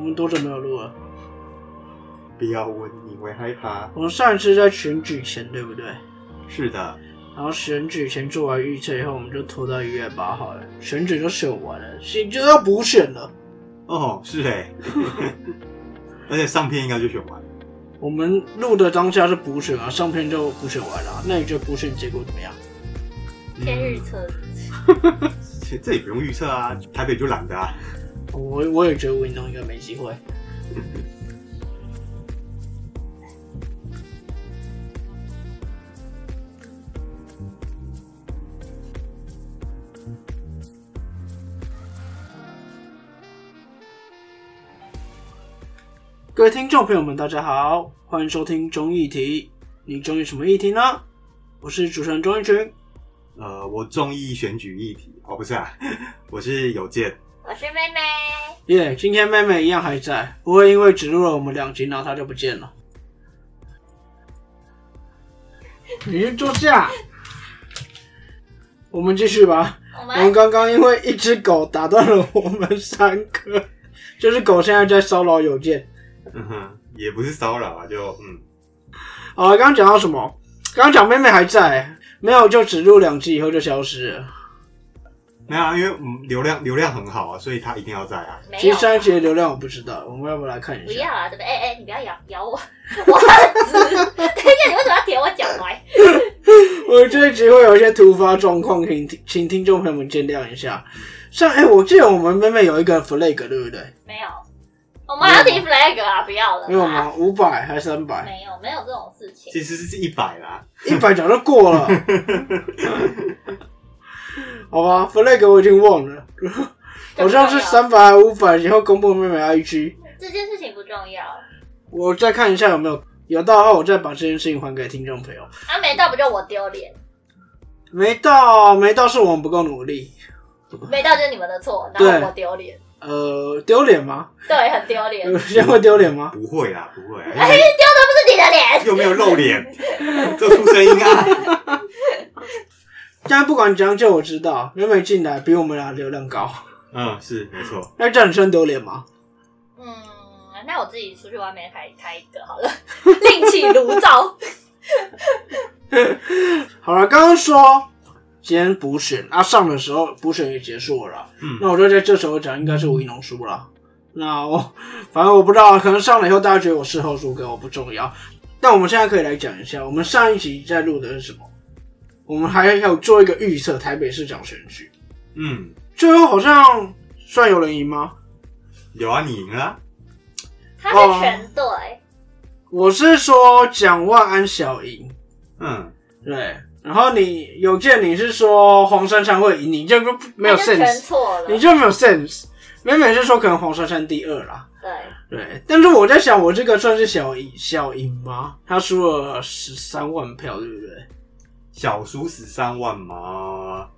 我们多久没有录了？不要问，你会害怕。我们上一次在选举前，对不对？是的，然后选举前做完预测以后，我们就拖到一月八号了。选举就选完了，现在就要补选了。哦，是哎，而且上片应该就选完。我们录的当下是补选啊，上片就补选完了。那你觉得补选结果怎么样？先预测，这也不用预测啊，台北就懒得啊。我我也觉得运动应该没机会。各位听众朋友们，大家好，欢迎收听中议题。你中意什么议题呢？我是主持人钟义群。呃，我中意选举议题哦，不是啊，我是有健。我是妹妹。耶今天妹妹一样还在，不会因为只录了我们两集，然后她就不见了。你先坐下，我们继续吧。我我们们刚刚因为一只狗打断了我们三个，就是狗现在在骚扰有件。嗯哼，也不是骚扰啊，就嗯，好了，刚刚讲到什么？刚刚讲妹妹还在，没有就只录两集以后就消失了。没有啊，因为嗯流量流量很好啊，所以他一定要在啊。没有其实，上一集的流量我不知道，我们要不要来看一下？不要啊，对不对？哎哎，你不要咬咬我，我很直。等一下，你为什么要舔我脚踝？我这一集会有一些突发状况，请请听众朋友们见谅一下。像哎、我记得我们妹妹有一个 flag 对不对？没有，我们还要提 flag 啊！不要了，没有？吗？五百还是三百？没有，没有这种事情。其实是一百啦，一百早就过了。好吧，flag 我已经忘了，好像是三百还五百，以后公布妹妹 IG。这件事情不重要，我再看一下有没有有到的话，我再把这件事情还给听众朋友。啊，没到不就我丢脸，没到，没到是我们不够努力。没到就是你们的错，然对后我丢脸，呃，丢脸吗？对，很丢脸。有些会丢脸吗？不会啦，不会啊，哎，丢的不是你的脸，又没有露脸，做出声音啊。但不管怎样，就我知道妹妹进来比我们俩流量高，嗯，是没错。那这样你算丢脸吗？嗯，那我自己出去外面开开一个好了，另起炉灶。好了，刚刚说今天补选啊，上的时候补选也结束了，嗯那我就在这时候讲，应该是吴一农输了。那我反正我不知道，可能上了以后大家觉得我事后诸葛，我不重要。但我们现在可以来讲一下，我们上一集在录的是什么？我们还要做一个预测台北市长选举，嗯，最后好像算有人赢吗？有啊，你赢了啊。他是全对，我是说蒋万安小赢，嗯，对。然后你有见你是说黄珊珊会赢，你就不没有 sense，错了。你就没有 sense。美美是说可能黄珊珊第二啦，对，对。但是我在想，我这个算是小赢小赢吗？他输了十三万票，对不对？小输十三万吗？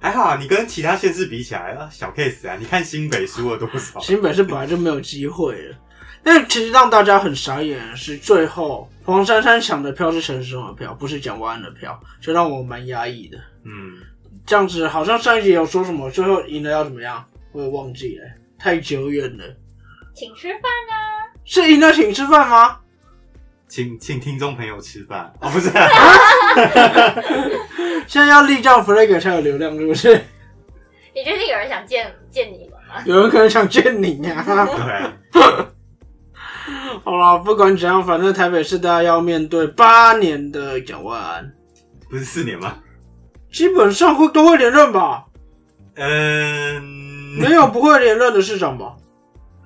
还好啊，你跟其他县市比起来啊，小 case 啊。你看新北输了多少？新北是本来就没有机会了。但其实让大家很傻眼的是，最后黄珊珊抢的票是陈时中的票，不是蒋万安的票，就让我蛮压抑的。嗯，这样子好像上一集有说什么，最后赢了要怎么样，我也忘记了，太久远了。请吃饭啊！是赢了请吃饭吗？请请听众朋友吃饭 哦，不是、啊，现在要立这样 flag 才有流量，是不是？你确定有人想见见你们吗？有人可能想见你呀、对，好了，不管怎样，反正台北市大家要面对八年的蒋万，不是四年吗？基本上会都会连任吧？嗯，没有不会连任的市长吧？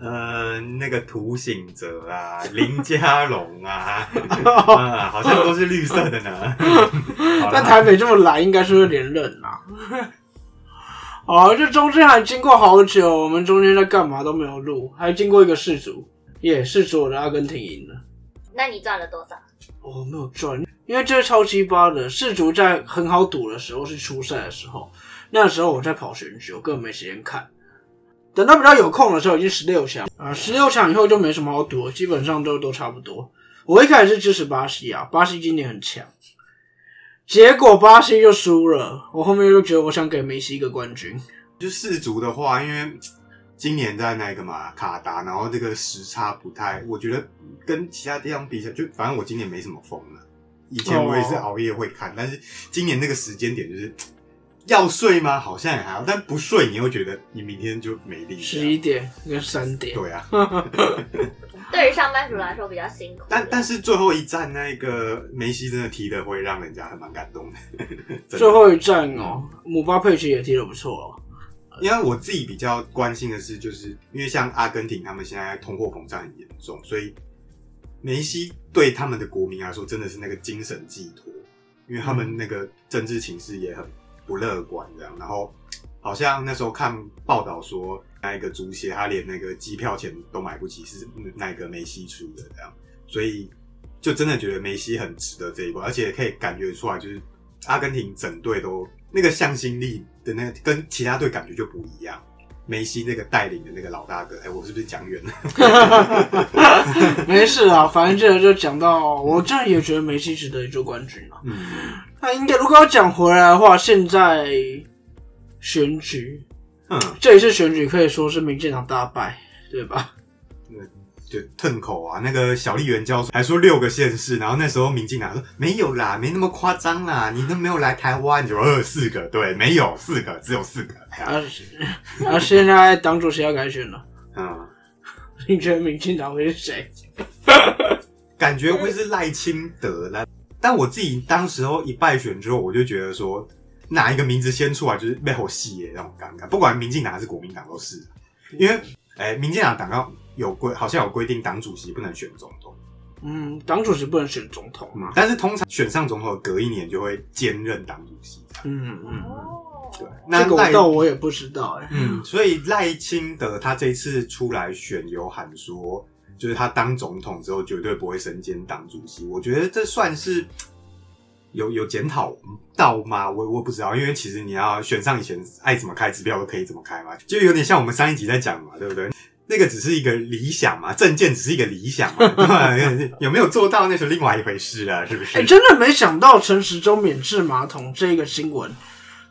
呃，那个涂醒哲啊，林家龙啊，啊，好像都是绿色的呢。好但台北这么蓝，应该是会连任啦。好，这中间还经过好久，我们中间在干嘛都没有录，还经过一个世足，也世足我的阿根廷赢了。那你赚了多少？我、没有赚，因为这是超鸡巴的。世足在很好赌的时候是初赛的时候，那时候我在跑选举，我根本没时间看。等到比较有空的时候，已经十六强啊，十六强以后就没什么好赌，基本上都都差不多。我一开始是支持巴西啊，巴西今年很强，结果巴西就输了，我后面就觉得我想给梅西一个冠军。就世足的话，因为今年在那个嘛卡达，然后这个时差不太，我觉得跟其他地方比起来，就反正我今年没什么疯了。以前我也是熬夜会看，但是今年那个时间点就是要睡吗？好像也还好，但不睡你又觉得你明天就没力。十一点跟三点，对啊，对于上班族来说比较辛苦。但但是最后一站那个梅西真的踢的会让人家还蛮感动的。的最后一站哦，姆巴佩其实也踢的不错哦。因为我自己比较关心的是，就是因为像阿根廷他们现在通货膨胀很严重，所以梅西对他们的国民来说真的是那个精神寄托，因为他们那个政治情势也很不乐观，这样。然后好像那时候看报道说，那一个足协他连那个机票钱都买不起，是那个梅西出的，这样。所以就真的觉得梅西很值得这一波，而且可以感觉出来，就是阿根廷整队都那个向心力的那个跟其他队感觉就不一样。梅西那个带领的那个老大哥，哎、我是不是讲远了？没事啊，反正这个就讲到，我这也觉得梅西值得一座冠军啊。嗯，那应该如果要讲回来的话，现在选举嗯，这一次选举可以说是民进党大败，对吧？就吞口啊，那个小丽媛教授还说六个县市，然后那时候民进党说没有啦，没那么夸张啦，你都没有来台湾，就二四个，对，没有四个，只有四个，啊，啊，现在党主席要改选了，嗯，你觉得民进党会是谁？感觉会是赖清德啦。但我自己当时候一败选之后，我就觉得说哪一个名字先出来就是背后戏耶那种尴尬，不管民进党还是国民党都是，因为哎、民进党党纲有规，好像有规定党主席不能选总统。嗯，党主席不能选总统嘛？但是通常选上总统，隔一年就会兼任党主席。嗯嗯，哦，对，那这个我赖倒我也不知道哎、嗯，所以赖清德他这一次出来选，有喊说，就是他当总统之后绝对不会身兼党主席。我觉得这算是有有检讨到吗？我我不知道，因为其实你要选上以前，爱怎么开支票都可以怎么开嘛，就有点像我们上一集在讲嘛，对不对？那个只是一个理想嘛，证件只是一个理想嘛，对吧？有没有做到那是另外一回事啊，是不是？哎、真的没想到陈时中免治马桶这个新闻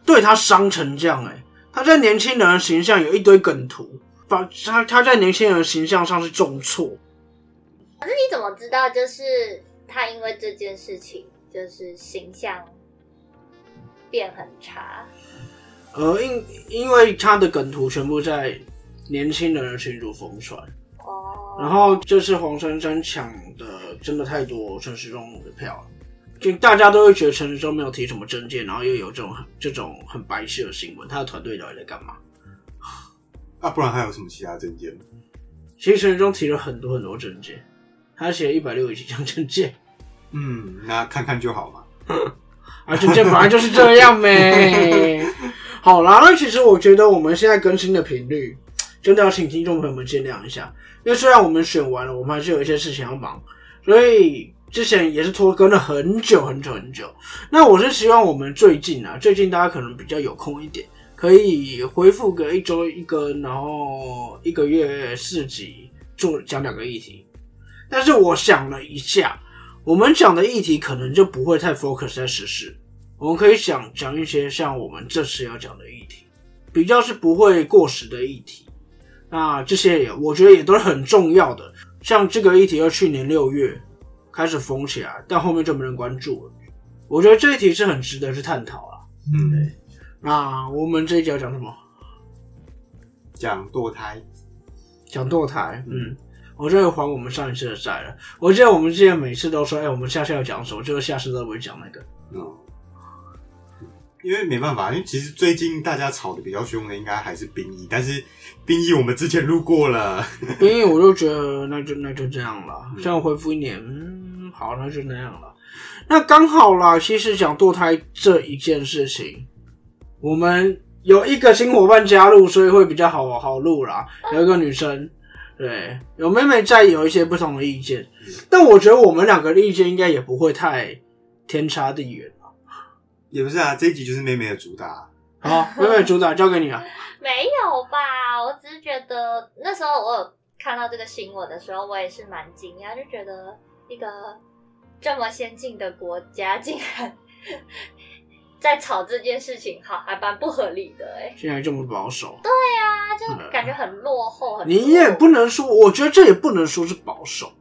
对他伤成这样哎、他在年轻人的形象有一堆梗图，把他他在年轻人的形象上是重挫。可是你怎么知道？就是他因为这件事情，就是形象变很差。呃，因因为他的梗图全部在年轻人的群主疯传，哦，然后这次黄珊珊抢的真的太多陈时中的票了，就大家都会觉得陈时中没有提什么证件，然后又有这种这种很白痴的新闻，他的团队到底在干嘛？啊，不然还有什么其他证件？其实陈时中提了很多很多证件，他写了一百六十几张证件，嗯，那看看就好嘛。啊，证件本来就是这样呗。好啦，那其实我觉得我们现在更新的频率，真的要请听众朋友们见谅一下，因为虽然我们选完了，我们还是有一些事情要忙，所以之前也是拖更了很久很久很久。那我是希望我们最近啊，最近大家可能比较有空一点，可以恢复个一周一更，然后一个月四集做讲两个议题。但是我想了一下，我们讲的议题可能就不会太 focus 在时事，我们可以讲讲一些像我们这次要讲的议题，比较是不会过时的议题。那这些也我觉得也都是很重要的。像这个议题，要去年六月开始封起来，但后面就没人关注了。我觉得这一题是很值得去探讨啊。嗯，那我们这一集要讲什么？讲堕胎。讲堕胎。嗯，我这个还我们上一次的债了。我记得我们之前每次都说，哎、我们下次要讲什么，就是下次都不会讲那个。嗯，因为没办法，因为其实最近大家吵的比较凶的应该还是兵役，但是兵役我们之前录过了。兵役我就觉得那就那就这样了，嗯这样回复一年，嗯，好，那就那样了。那刚好啦，其实讲堕胎这一件事情，我们有一个新伙伴加入，所以会比较好好录啦。有一个女生，对，有妹妹在，有一些不同的意见，但我觉得我们两个的意见应该也不会太天差地远。也不是啊，这一集就是妹妹的主打。好，妹妹的主打交给你了。没有吧？我只是觉得那时候我有看到这个新闻的时候，我也是蛮惊讶，就觉得一个这么先进的国家竟然在吵这件事情，好，还蛮不合理的哎。现在这么保守，对啊，就感觉很落后，很你也不能说，我觉得这也不能说是保守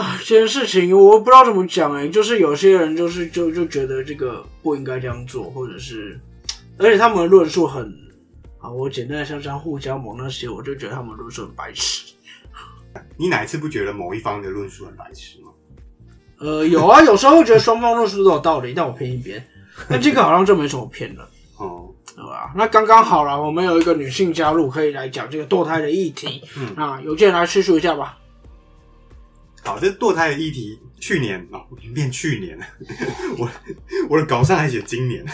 啊。这件事情我不知道怎么讲哎、就是有些人就是就就觉得这个不应该这样做，或者是，而且他们的论述很啊，我简单的像像互加盟那些，我就觉得他们论述很白痴。你哪一次不觉得某一方的论述很白痴吗？呃，有啊，有时候会觉得双方论述都有道理，但我偏一边。那这个好像就没什么偏了，哦，对吧？那刚刚好了，我们有一个女性加入，可以来讲这个堕胎的议题。嗯那有件来叙述一下吧。好，这堕胎的议题，去年哦，变去年了，我我的稿上还写今年。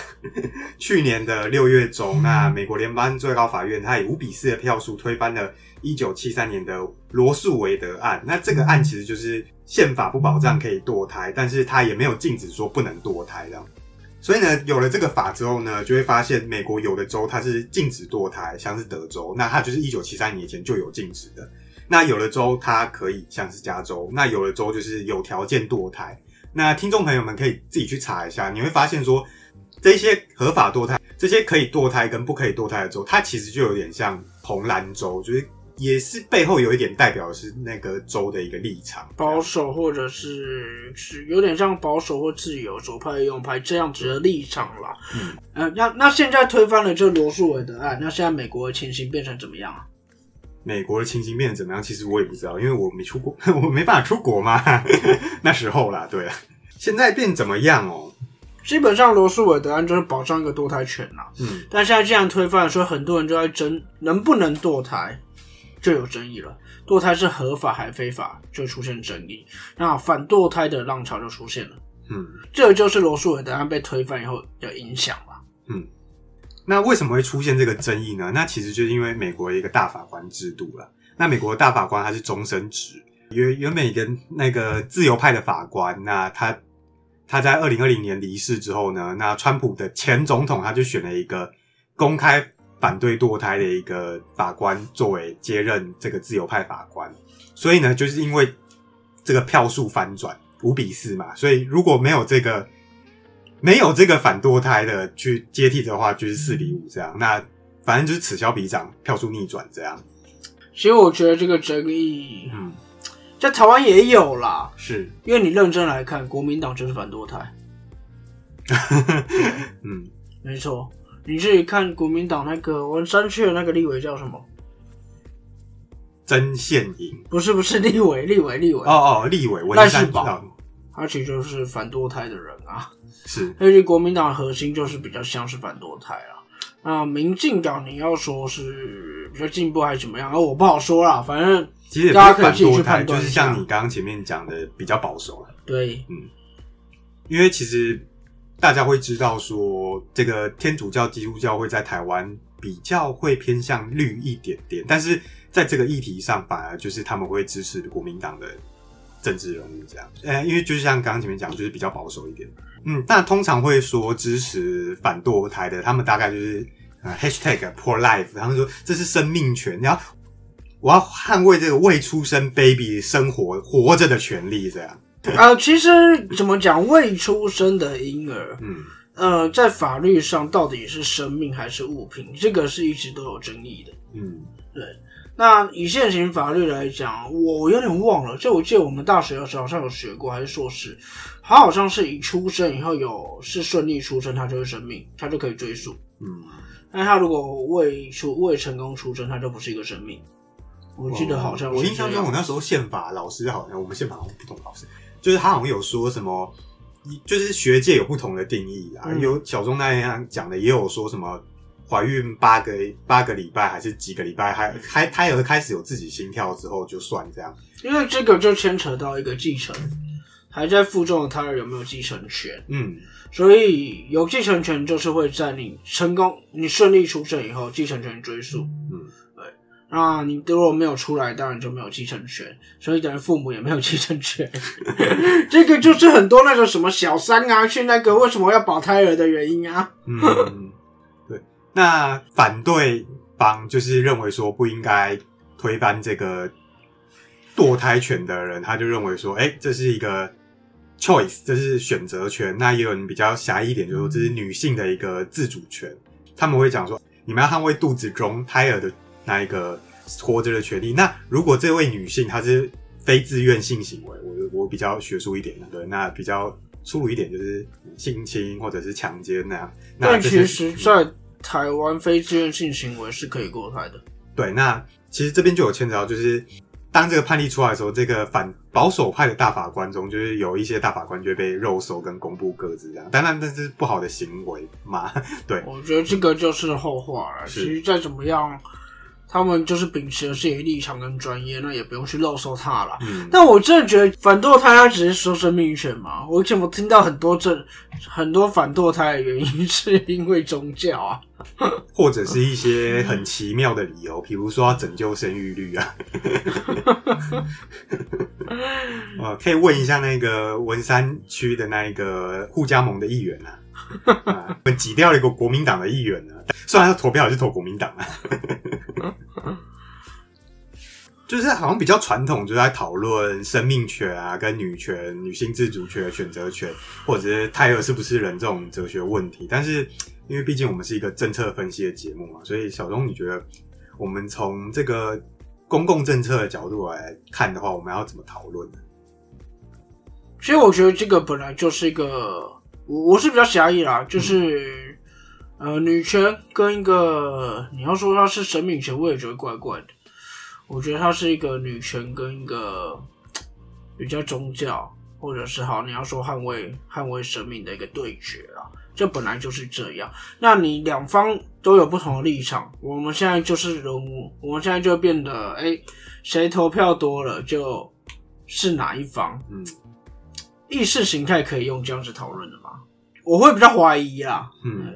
去年的六月中，那美国联邦最高法院它以五比四的票数推翻了一九七三年的罗素韦德案。那这个案其实就是宪法不保障可以堕胎，但是它也没有禁止说不能堕胎这样。所以呢，有了这个法之后呢，就会发现美国有的州它是禁止堕胎，像是德州，那它就是一九七三年以前就有禁止的。那有的州它可以，像是加州；那有的州就是有条件堕胎。那听众朋友们可以自己去查一下，你会发现说，这些合法堕胎、这些可以堕胎跟不可以堕胎的州，它其实就有点像红蓝州，就是也是背后有一点代表的是那个州的一个立场。保守或者是是有点像保守或自由左派、右派这样子的立场啦。嗯，呃，那那现在推翻了这罗素韦德案，那现在美国的情形变成怎么样啊？美国的情形变得怎么样？其实我也不知道，因为我没出国，我没办法出国嘛。那时候啦，对啊，现在变怎么样哦？基本上罗素韦德案就是保障一个堕胎权啦。嗯，但现在既然推翻了，所以很多人就在争能不能堕胎，就有争议了。堕胎是合法还非法，就出现争议。那反堕胎的浪潮就出现了。嗯，这就是罗素韦德案被推翻以后的影响吧。那为什么会出现这个争议呢？那其实就是因为美国一个大法官制度了。那美国的大法官他是终身制，原原本一个那个自由派的法官，那他他在二零二零年离世之后呢，那川普的前总统他就选了一个公开反对堕胎的一个法官作为接任这个自由派法官。所以呢，就是因为这个票数反转五比四嘛，所以如果没有这个没有这个反堕胎的去接替的话，就是四比五这样。那反正就是此消彼长，票数逆转这样。其实我觉得这个争议嗯，在台湾也有啦，是，因为你认真来看，国民党就是反堕胎，嗯，没错。你自己看国民党那个文山区的那个立委叫什么？曾宪颖。不是不是立委，立委立委，哦哦，立委文山赖世宝哦他其实就是反堕胎的人啊。是，而且国民党的核心就是比较像是反堕胎啊。那民进党你要说是比较进步还是怎么样，而我不好说啦。反正其实大家可以去判断就是像你刚刚前面讲的比较保守了。对，嗯因为其实大家会知道说，这个天主教、基督教会在台湾比较会偏向绿一点点，但是在这个议题上，反而就是他们会支持国民党的政治人物这样。呃，因为就是像刚刚前面讲，就是比较保守一点。嗯，那通常会说支持反堕胎的，他们大概就是呃 hashtag pro life，他们说这是生命权，然后我要捍卫这个未出生 baby 生活活着的权利，这样。呃，其实怎么讲，未出生的婴儿，嗯呃，在法律上到底是生命还是物品，这个是一直都有争议的。嗯对那以现行法律来讲，我有点忘了，就我记得我们大学的时候好像有学过，还是硕士，他好像是一出生以后有是顺利出生，他就会生命，他就可以追溯。嗯。那他如果未出未成功出生，他就不是一个生命。我记得好像是我印象中，我那时候宪法老师好像我们宪法好像不同老师，就是他好像有说什么，就是学界有不同的定义啊，嗯有小钟那样讲的，也有说什么怀孕八个八个礼拜还是几个礼拜，还还胎儿开始有自己心跳之后就算这样。因为这个就牵扯到一个继承，还在腹中的胎儿有没有继承权。嗯所以有继承权就是会在你成功、你顺利出生以后，继承权追溯。嗯，对那你如果没有出来，当然就没有继承权，所以等于父母也没有继承权。这个就是很多那种什么小三啊，去那个为什么要保胎儿的原因啊。嗯，对。那反对方就是认为说不应该推翻这个堕胎权的人，他就认为说，哎、这是一个 choice，这是选择权。那也有人比较狭义一点，就是说这是女性的一个自主权。他们会讲说，你们要捍卫肚子中胎儿的那一个活着的权利。那如果这位女性她是非自愿性行为，我我比较学术一点，对，那比较粗鲁一点就是性侵或者是强奸那样。那但其实，在台湾非自愿性行为是可以堕胎的。对，那其实这边就有牵扯到，就是当这个判例出来的时候，这个反保守派的大法官中，就是有一些大法官就会被肉搜跟公布各自这样，当然这是不好的行为嘛，对，我觉得这个就是后话了。其实再怎么样，他们就是秉持了自己的立场跟专业，那也不用去漏搜他了。嗯，但我真的觉得反堕胎，他只是说生命权嘛。我怎么听到很多这很多反堕胎的原因是因为宗教啊？或者是一些很奇妙的理由，比如说要拯救生育率啊。呃，可以问一下那个文山区的那一个互加盟的议员啊，啊我们挤掉了一个国民党的议员呢、虽然他投票也是投国民党啊。就是好像比较传统，就是在讨论生命权啊、跟女权、女性自主权、选择权，或者是胎儿是不是人这种哲学问题。但是，因为毕竟我们是一个政策分析的节目嘛，所以小钟，你觉得我们从这个公共政策的角度来看的话，我们要怎么讨论呢？其实我觉得这个本来就是一个，我我是比较狭义啦，就是、呃，女权跟一个你要说它是神明权，我也觉得怪怪的。我觉得它是一个女权跟一个比较宗教，或者是好你要说捍卫捍卫神明的一个对决啦。这本来就是这样。那你两方都有不同的立场，我们现在就是人物，我们现在就变得，哎、谁投票多了就是哪一方。嗯意识形态可以用这样子讨论的吗？我会比较怀疑啦。嗯，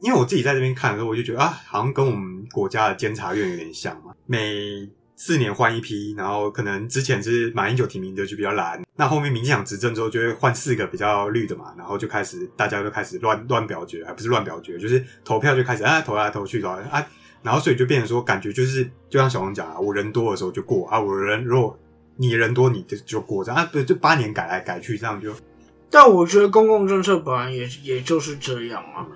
因为我自己在这边看的时候，我就觉得啊，好像跟我们国家的监察院有点像嘛，每四年换一批，然后可能之前是马英九提名的就比较蓝，那后面民进党执政之后就会换四个比较绿的嘛，然后就开始大家就开始乱乱表决，还不是乱表决，就是投票就开始啊投来投去投啊，然后所以就变成说感觉就是就像小王讲啊，我人多的时候就过啊，我人如果你人多你就就过这样啊，不就八年改来改去这样就。但我觉得公共政策本来也也就是这样啊，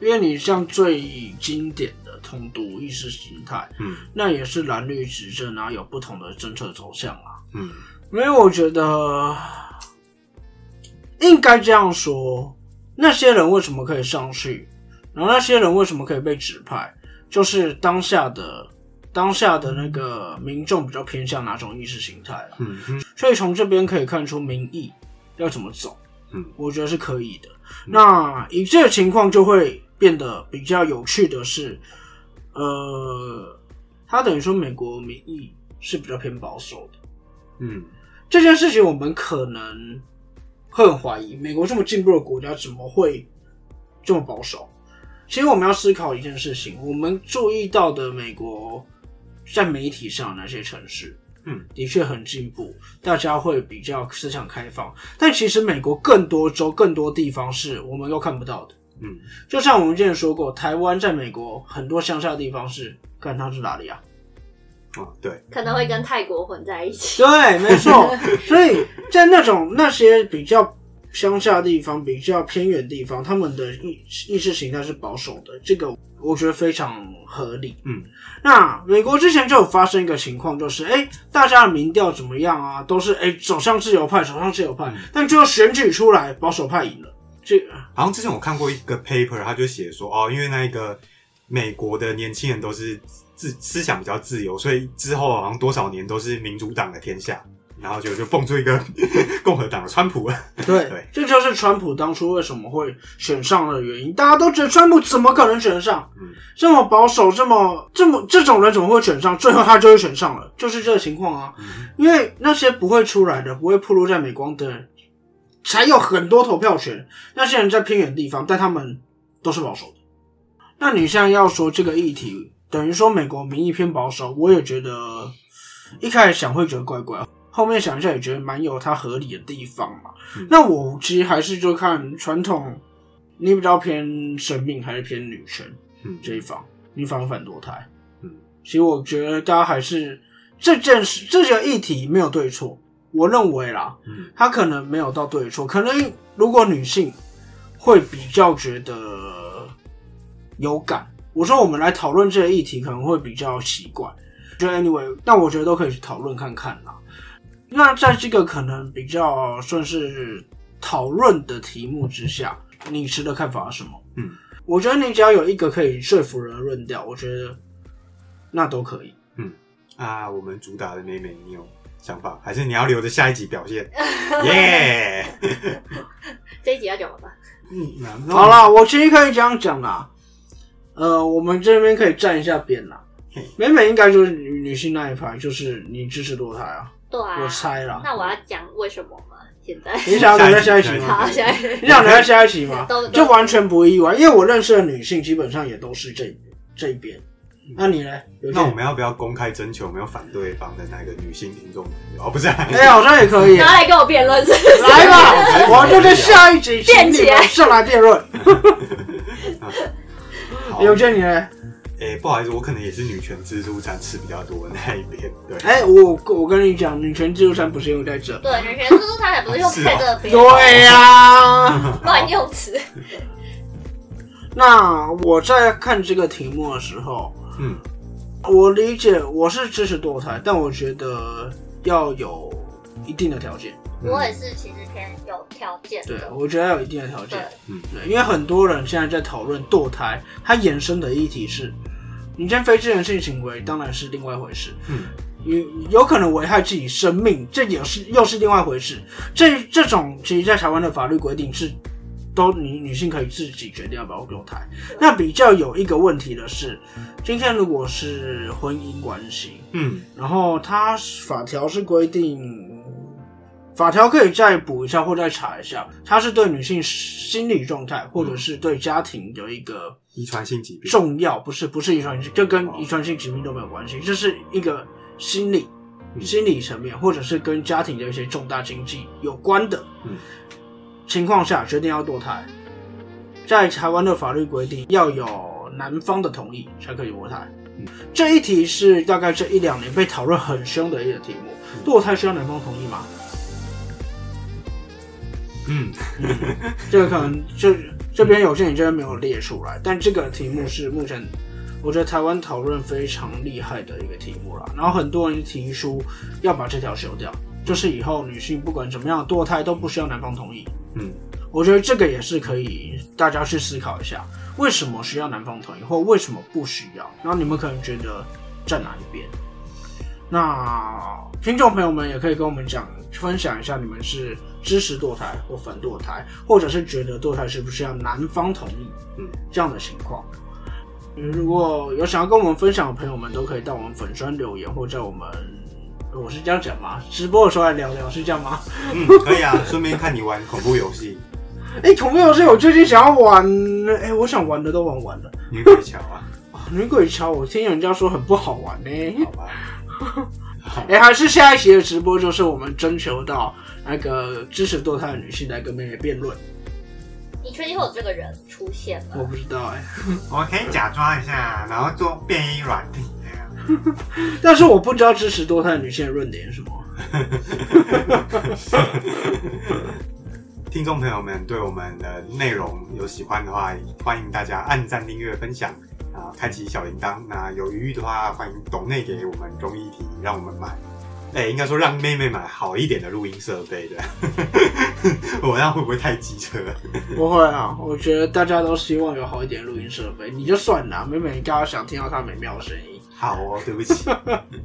因为你像最经典的统独意识形态，嗯。那也是蓝绿执政啊，有不同的政策走向啊。嗯。因为我觉得应该这样说，那些人为什么可以上去，然后那些人为什么可以被指派，就是当下的当下的那个民众比较偏向哪种意识形态了。嗯哼所以从这边可以看出民意要怎么走，嗯，我觉得是可以的。那以这个情况就会变得比较有趣的是，呃，他等于说美国民意是比较偏保守的。嗯这件事情我们可能会很怀疑，美国这么进步的国家怎么会这么保守？其实我们要思考一件事情，我们注意到的美国在媒体上的那些城市，嗯，的确很进步，大家会比较思想开放。但其实美国更多州、更多地方是我们都看不到的。嗯就像我们之前说过，台湾在美国很多乡下的地方是，看它是哪里啊？哦对，可能会跟泰国混在一起。对，没错。所以在那种那些比较乡下地方、比较偏远地方，他们的意意识形态是保守的，这个我觉得非常合理。嗯那美国之前就有发生一个情况，就是哎、诶大家的民调怎么样啊？都是哎、诶走向自由派，走向自由派，但最后选举出来，保守派赢了。这好像之前我看过一个 paper，他就写说哦，因为那个美国的年轻人都是自思想比较自由，所以之后好像多少年都是民主党的天下，然后就就蹦出一个 共和党的川普。对，对这就是川普当初为什么会选上的原因。大家都觉得川普怎么可能选上？嗯这么保守，这么这么这种人怎么会选上？最后他就会选上了，就是这个情况啊。嗯因为那些不会出来的、不会暴露在美光灯的人，才有很多投票权。那些人在偏远地方，但他们都是保守的。那你现在要说这个议题，等于说美国民意偏保守，我也觉得一开始想会觉得怪怪，后面想一下也觉得蛮有它合理的地方嘛。嗯那我其实还是就看传统，你比较偏生命还是偏女权嗯这一方，你反不反堕胎？嗯，其实我觉得大家还是这件事这个议题没有对错，我认为啦，嗯他可能没有到对错，可能如果女性会比较觉得有感，我说我们来讨论这个议题可能会比较奇怪，就 anyway，但我觉得都可以去讨论看看啦。那在这个可能比较算是讨论的题目之下，你持的看法是什么？嗯，我觉得你只要有一个可以说服人的论调，我觉得那都可以。嗯啊，我们主打的妹妹，你有想法，还是你要留着下一集表现？耶！这一集要讲完吧？嗯，好，啦，我其实可以这样讲啦。呃，我们这边可以站一下边啦。美美应该就是女女性那一派，就是你支持堕胎啊？对啊，我猜啦。那我要讲为什么吗？现在你想要留在下一期吗？好，下一你想留在下一期吗 都？就完全不意外，因为我认识的女性基本上也都是这这一边。那你呢？那我们要不要公开征求有没有反对方的那个女性听众朋友？哦，不是、啊，哎、好像也可以。拿来跟我辩论是不是？来吧，我就在下一集请你辩起来们上来辩论。好有见你呢？哎、不好意思，我可能也是女权自助餐吃比较多的那一边。对，哎、我我跟你讲，女权自助餐不是用在这。对，女权自助餐也不是用是哦配这边 对呀、乱用词。那我在看这个题目的时候，嗯，我理解我是支持堕胎，但我觉得要有一定的条件。我也是，其实偏有条件对，我觉得要有一定的条件。嗯。对，因为很多人现在在讨论堕胎，它衍生的议题是，你今天非自然性行为当然是另外一回事，嗯，有有可能危害自己生命，这也是又是另外一回事。这这种其实，在台湾的法律规定是，都女女性可以自己决定要不要堕胎。那比较有一个问题的是，今天如果是婚姻关系，嗯，然后它法条是规定，法条可以再补一下或再查一下，它是对女性心理状态或者是对家庭有一个遗传性疾病。重要，不是不是遗传性，就跟遗传性疾病都没有关系，这是一个心理嗯心理层面，或者是跟家庭的一些重大经济有关的嗯情况下决定要堕胎，在台湾的法律规定要有男方的同意才可以堕胎。嗯这一题是大概这一两年被讨论很凶的一个题目，堕胎需要男方同意吗？嗯 这个可能这这边有些你这边没有列出来，但这个题目是目前我觉得台湾讨论非常厉害的一个题目啦。然后很多人提出要把这条修掉，就是以后女性不管怎么样堕胎都不需要男方同意。嗯我觉得这个也是可以大家去思考一下，为什么需要男方同意，或为什么不需要？然后你们可能觉得站哪一边？那听众朋友们也可以跟我们讲，分享一下你们是支持堕胎或反堕胎，或者是觉得堕胎是不是要男方同意嗯，这样的情况。嗯如果有想要跟我们分享的朋友们，都可以到我们粉专留言，或在我们我是这样讲吗？直播的时候来聊聊，是这样吗？嗯，可以啊，顺便看你玩恐怖游戏，哎、恐怖游戏我最近想要玩，哎、我想玩的都玩完了。女鬼桥啊，女鬼桥，我听人家说很不好玩呢、好吧。哎、还是下一期的直播就是我们征求到那个支持堕胎的女性来跟妹妹辩论。你确定会有这个人出现吗？我不知道哎、我可以假装一下，然后做变异软体那样。但是我不知道支持堕胎的女性的论点是什么。听众朋友们对我们的内容有喜欢的话，欢迎大家按赞、订阅、分享啊，开启小铃铛。那有余裕的话，欢迎抖内给我们中议题，让我们买。哎、应该说让妹妹买好一点的录音设备的。我这样会不会太机车？不会啊，我觉得大家都希望有好一点的录音设备，你就算了，妹妹你刚刚想听到她美妙的声音。好哦，对不起。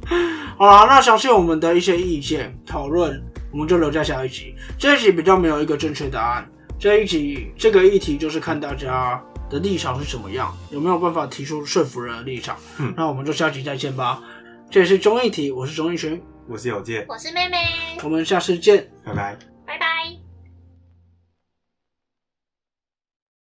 好啦，那相信我们的一些意见讨论，我们就留在下一集。这一集比较没有一个正确答案，这一集这个议题就是看大家的立场是怎么样，有没有办法提出说服人的立场。嗯那我们就下期再见吧。这里是综艺题，我是综艺群，我是有健，我是妹妹。我们下次见。拜拜。